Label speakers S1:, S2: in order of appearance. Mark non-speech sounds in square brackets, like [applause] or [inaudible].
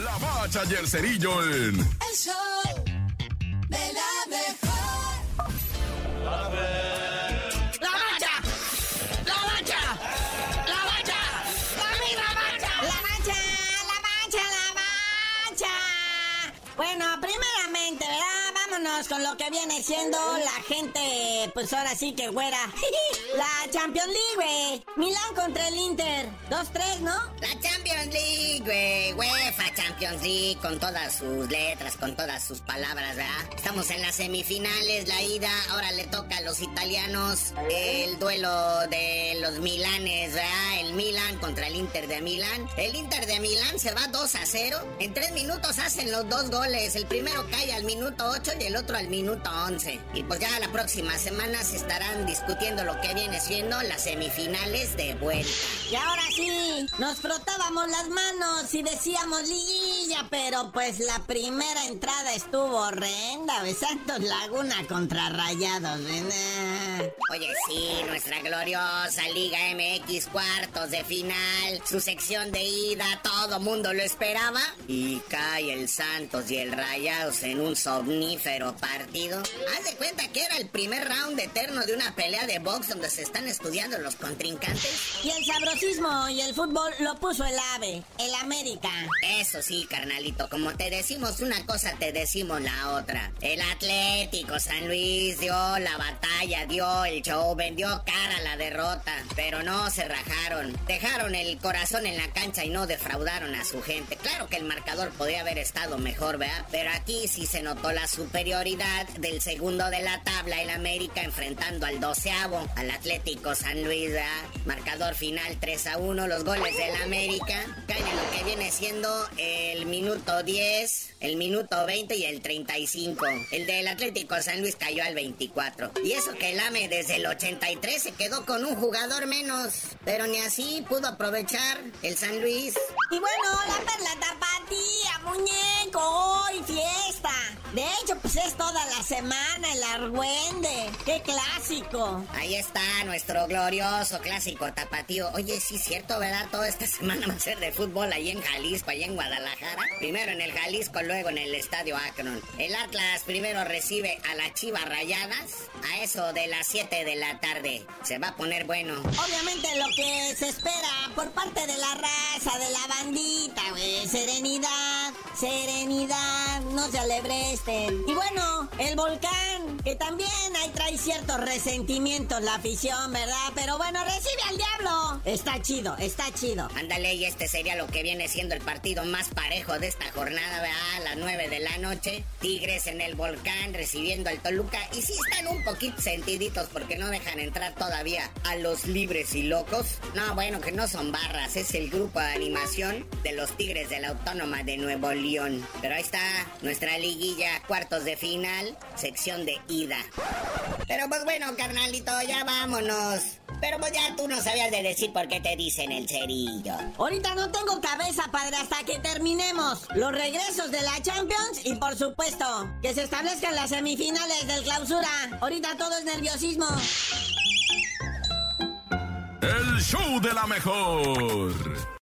S1: La Bacha y el Cerillo en...
S2: El show de la mejor.
S3: La bacha, la bacha, la bacha, la misma bacha.
S4: La mancha, la mancha, la mancha. Bueno, primeramente, ¿verdad? Vámonos con lo que viene siendo la gente, pues ahora sí que güera. [laughs] La Champions League, güey. Milán contra el Inter. 2-3, ¿no?
S5: La Champions League, con todas sus letras, con todas sus palabras, ¿verdad? Estamos en las semifinales, la ida. Ahora le toca a los italianos el duelo de los Milanes, ¿verdad? El Milan contra el Inter de Milán. El Inter de Milán se va 2 a 0. En tres minutos hacen los dos goles. El primero cae al minuto 8 y el otro al minuto 11. Y pues ya la próxima semana se estarán discutiendo lo que viene siendo las semifinales de vuelta.
S4: Y ahora sí, nos frotábamos las manos y decíamos liguilla, pero pues la primera entrada estuvo horrenda. Santos Laguna contra Rayados, ¿verdad?
S5: Oye, sí, nuestra gloriosa Liga MX cuartos de final, su sección de ida, todo mundo lo esperaba. Y cae el Santos y el Rayados en un somnífero partido. Haz de cuenta que era el primer round eterno de una pelea de box donde se están estudiando los contrincantes.
S4: Y el sabrosismo y el fútbol lo puso el AVE, el América.
S5: Eso sí, carnalito, como te decimos una cosa, te decimos la otra. El Atlético San Luis dio la batalla, dio el show, vendió cara la derrota, pero no se rajaron. Dejaron el corazón en la cancha y no defraudaron a su gente. Claro que el marcador podría haber estado mejor, ¿verdad? Pero aquí sí se notó la superioridad del segundo de la tabla, el América, enfrentando al doceavo, al Atlético San Luis, ¿verdad? Marcador final 3 a 1, los goles del América caen en lo que viene siendo el minuto 10, el minuto 20 y el 35. El del Atlético San Luis cayó al 24. Y eso que el AME desde el 83 se quedó con un jugador menos, pero ni así pudo aprovechar el San Luis.
S4: Y bueno, la perla tapatía, muñeco, hoy fiesta. De hecho, pues es toda la semana el argüende. ¡Qué clásico!
S5: Ahí está nuestro glorioso clásico tapatío. Oye, sí es cierto, ¿verdad? Toda esta [laughs] semana va a ser de fútbol ahí en Jalisco, ahí en Guadalajara. Primero en el Jalisco, luego en el Estadio Akron. El Atlas primero recibe a la Chivas Rayadas a eso de las 7 de la tarde. Se va a poner bueno.
S4: Obviamente lo que se espera por parte de la raza, de la bandita, alebresten. Y bueno, el volcán, que también ahí trae ciertos resentimientos la afición, ¿verdad? Pero bueno, recibe al diablo. Está chido, está chido.
S5: Ándale, y este sería lo que viene siendo el partido más parejo de esta jornada, ¿verdad? Las 9 de la noche. Tigres en el volcán recibiendo al Toluca. Y sí están un poquito sentiditos porque no dejan entrar todavía a los libres y locos. No, bueno, que no son barras, es el grupo de animación de los Tigres de la Autónoma de Nuevo León. Pero ahí está nuestra liguilla, cuartos de final, sección de ida. Pero pues bueno, carnalito, ya vámonos. Pero pues ya tú no sabías de decir por qué te dicen el cerillo.
S4: Ahorita no tengo cabeza, padre, hasta que los regresos de la Champions y por supuesto que se establezcan las semifinales del clausura. Ahorita todo es nerviosismo.
S1: El show de la mejor.